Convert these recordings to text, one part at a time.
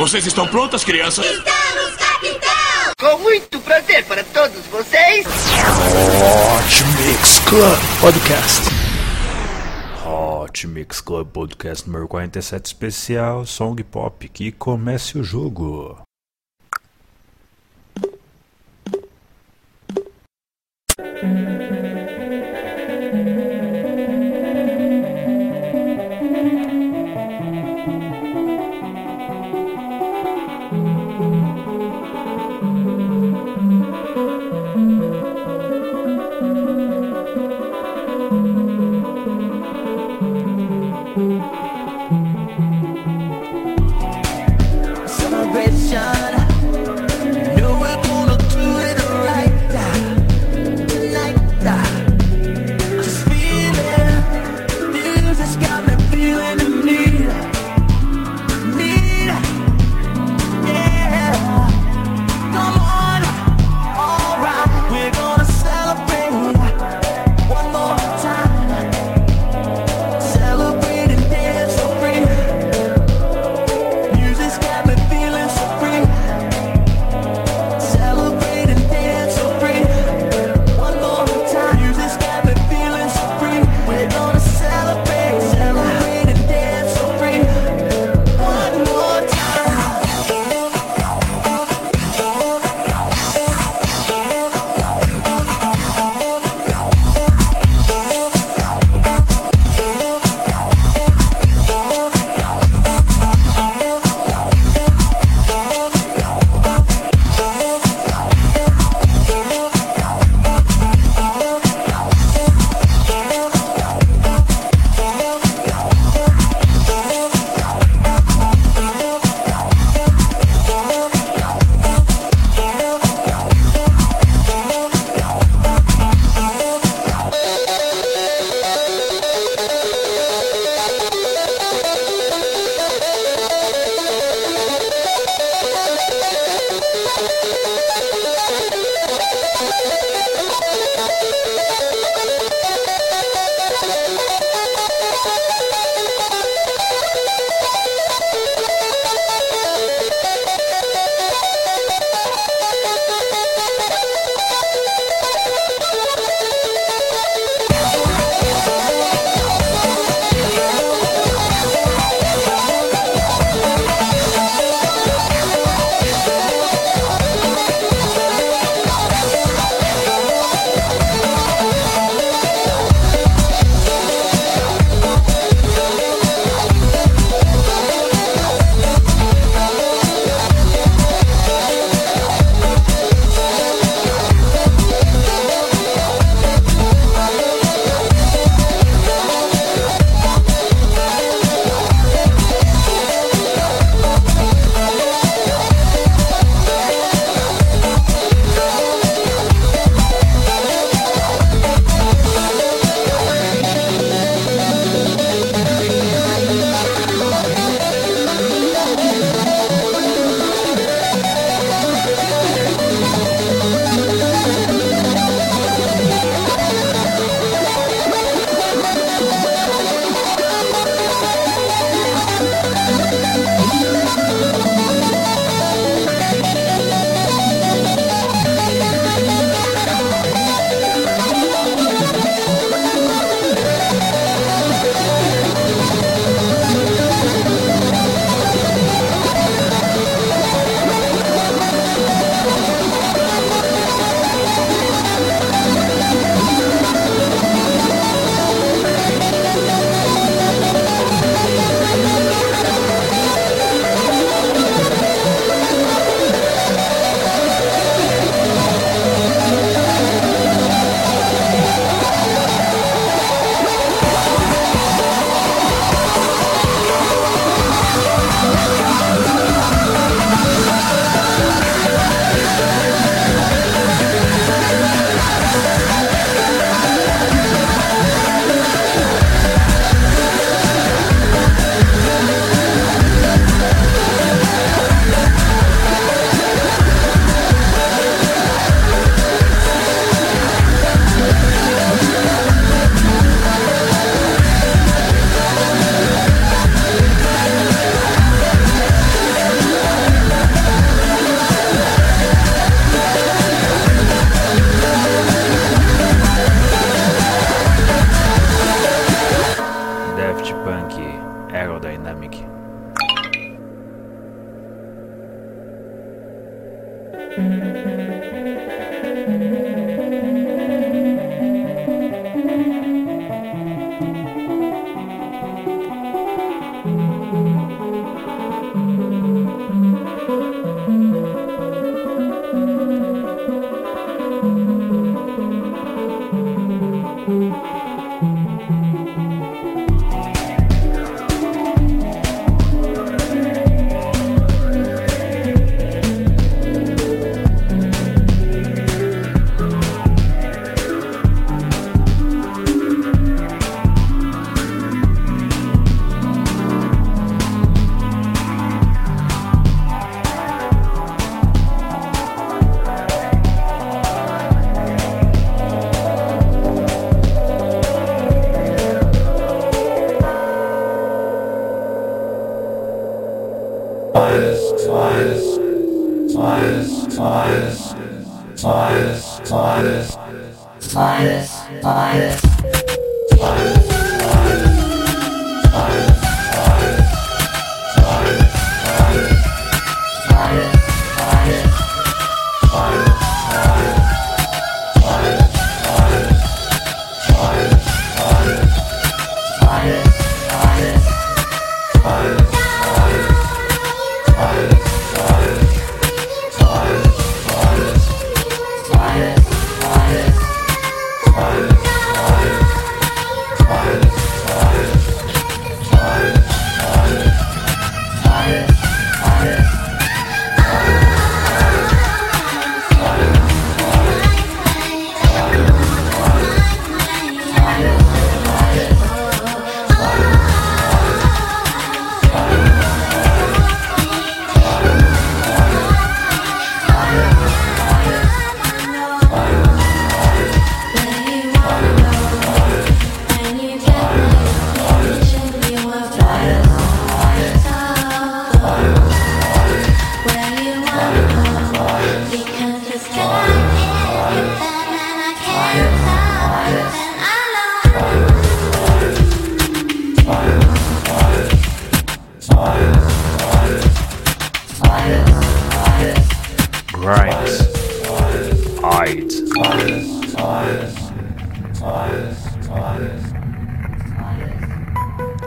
Vocês estão prontas, crianças? Estamos, capitão! Com muito prazer para todos vocês. Hot Mix Club Podcast. Hot Mix Club Podcast número 47 especial Song Pop. Que comece o jogo.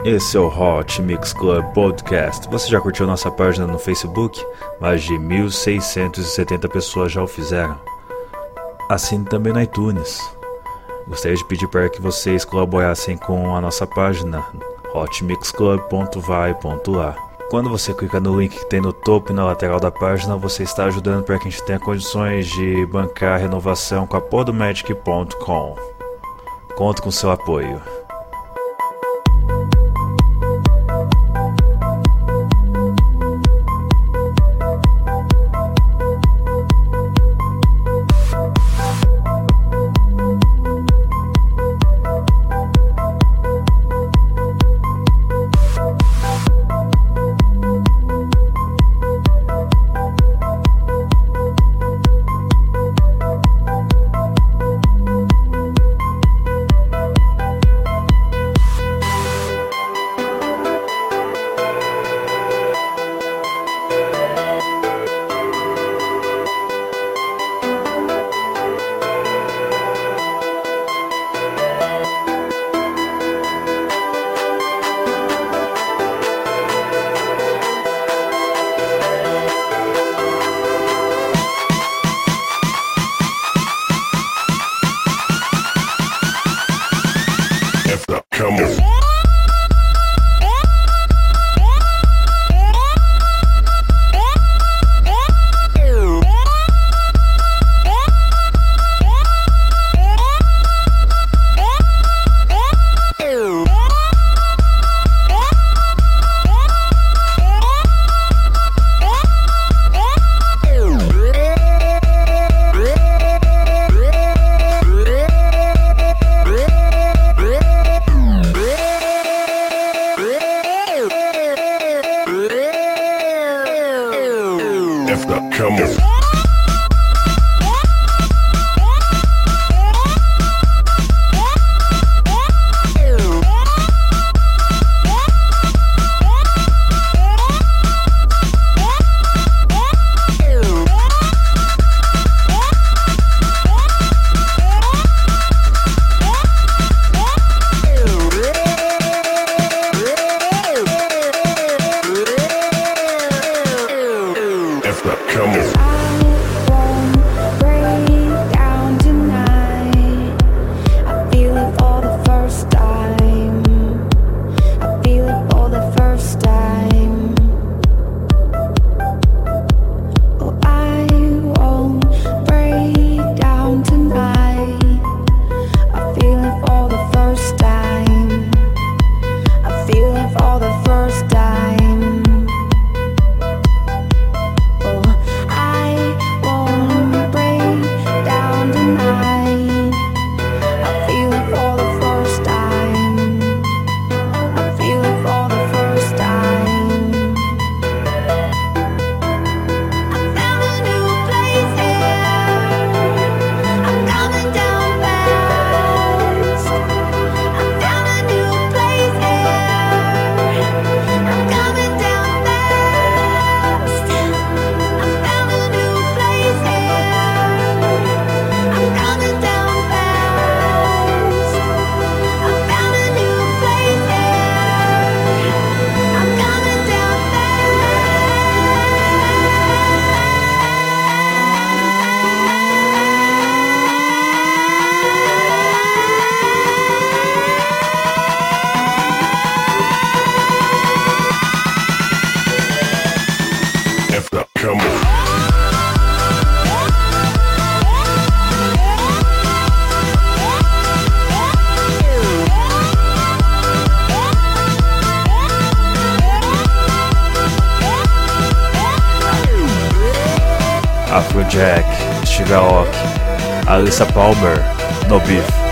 Esse é o Hot Mix Club Podcast. Você já curtiu nossa página no Facebook? Mais de 1.670 pessoas já o fizeram. Assine também no iTunes. Gostaria de pedir para que vocês colaborassem com a nossa página hotmixclub.vai.lá. Quando você clica no link que tem no topo e na lateral da página, você está ajudando para que a gente tenha condições de bancar a renovação com a podomagic.com. Conto com seu apoio. Afrojack, Steve Aoki, Alyssa Palmer, No Beef.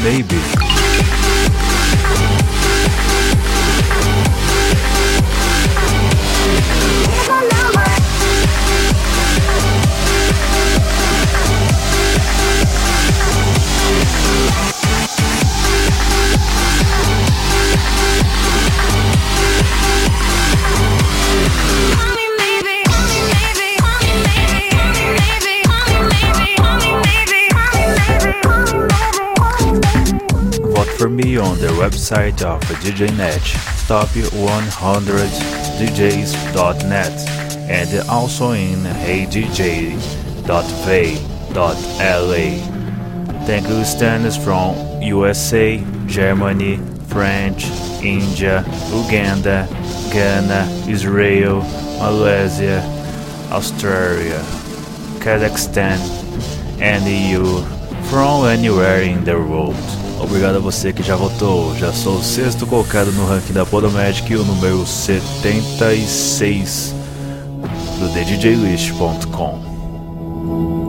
maybe. Website of DJNet, top100djs.net, and also in heydj.va.la. Thank you stands from USA, Germany, French, India, Uganda, Ghana, Israel, Malaysia, Australia, Kazakhstan, and EU from anywhere in the world. Obrigado a você que já votou. Já sou o sexto colocado no ranking da Podomatic o número 76 do TheDJList.com.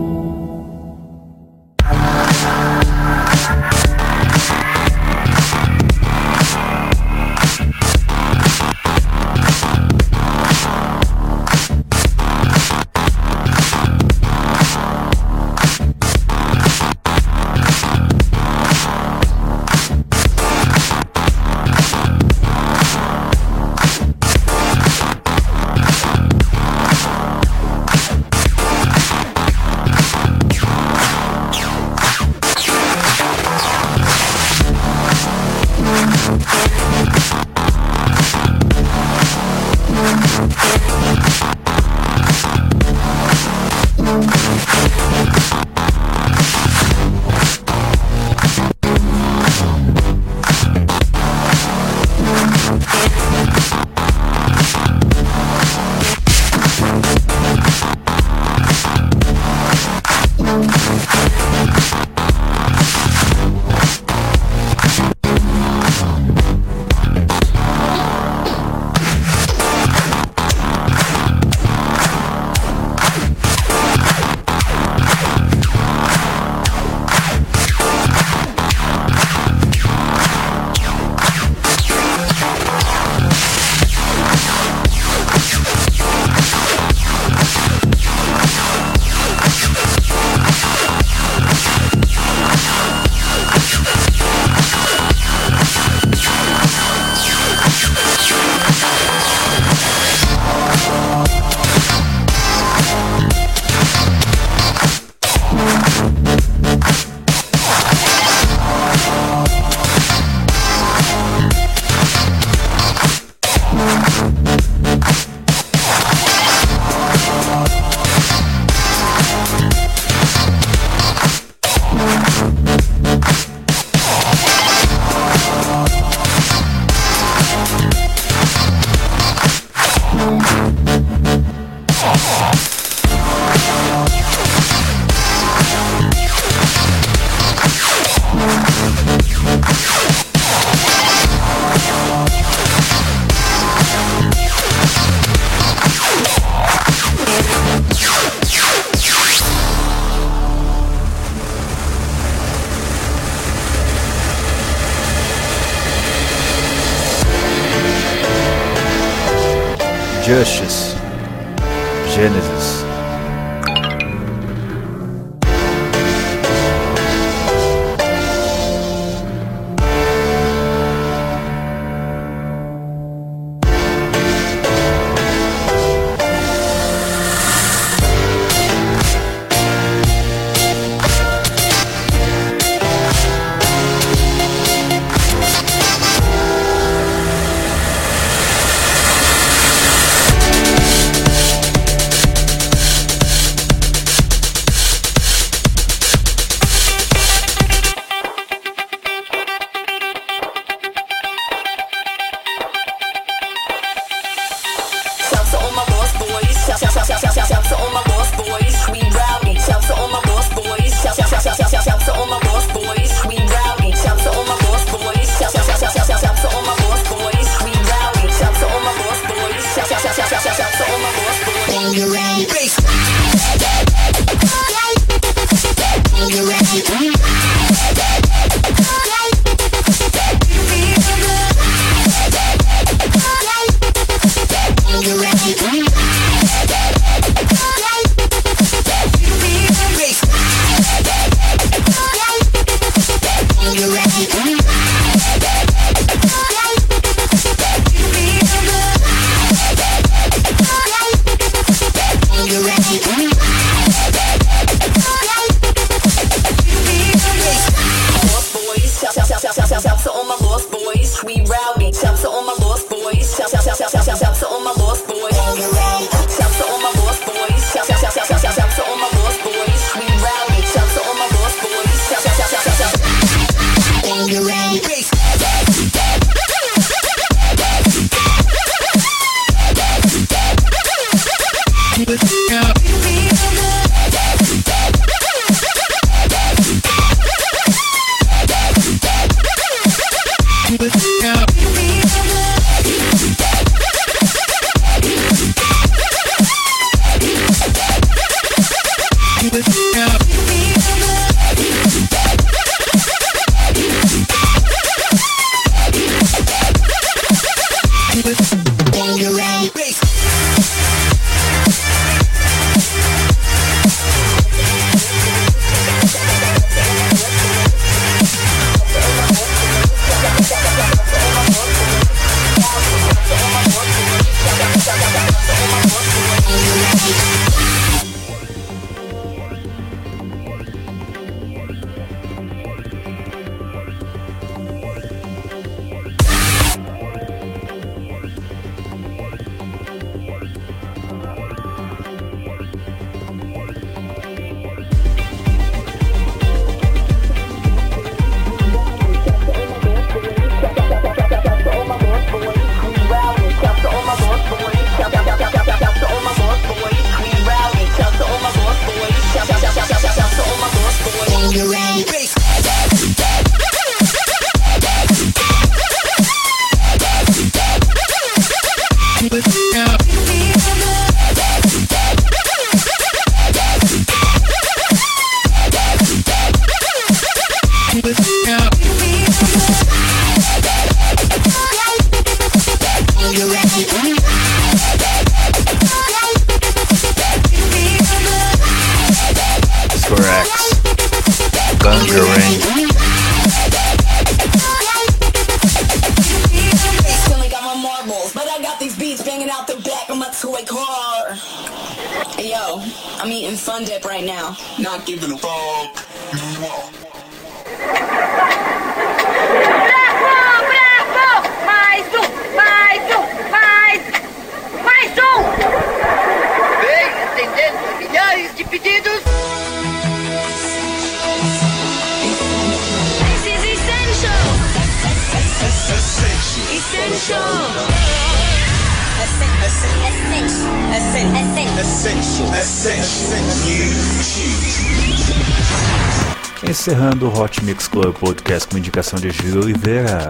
Encerrando o Hot Mix Club Podcast com indicação de Gil Oliveira.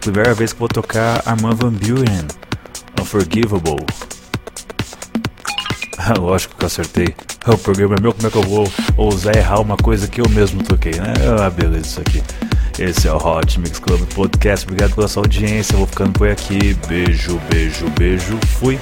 Primeira vez que vou tocar Armand Van Buren, Unforgivable. Lógico que eu acertei. O programa é meu, como é que eu vou ousar errar uma coisa que eu mesmo toquei, né? Ah, beleza, isso aqui. Esse é o Hot Mix Club Podcast. Obrigado pela sua audiência. vou ficando por aqui. Beijo, beijo, beijo. Fui.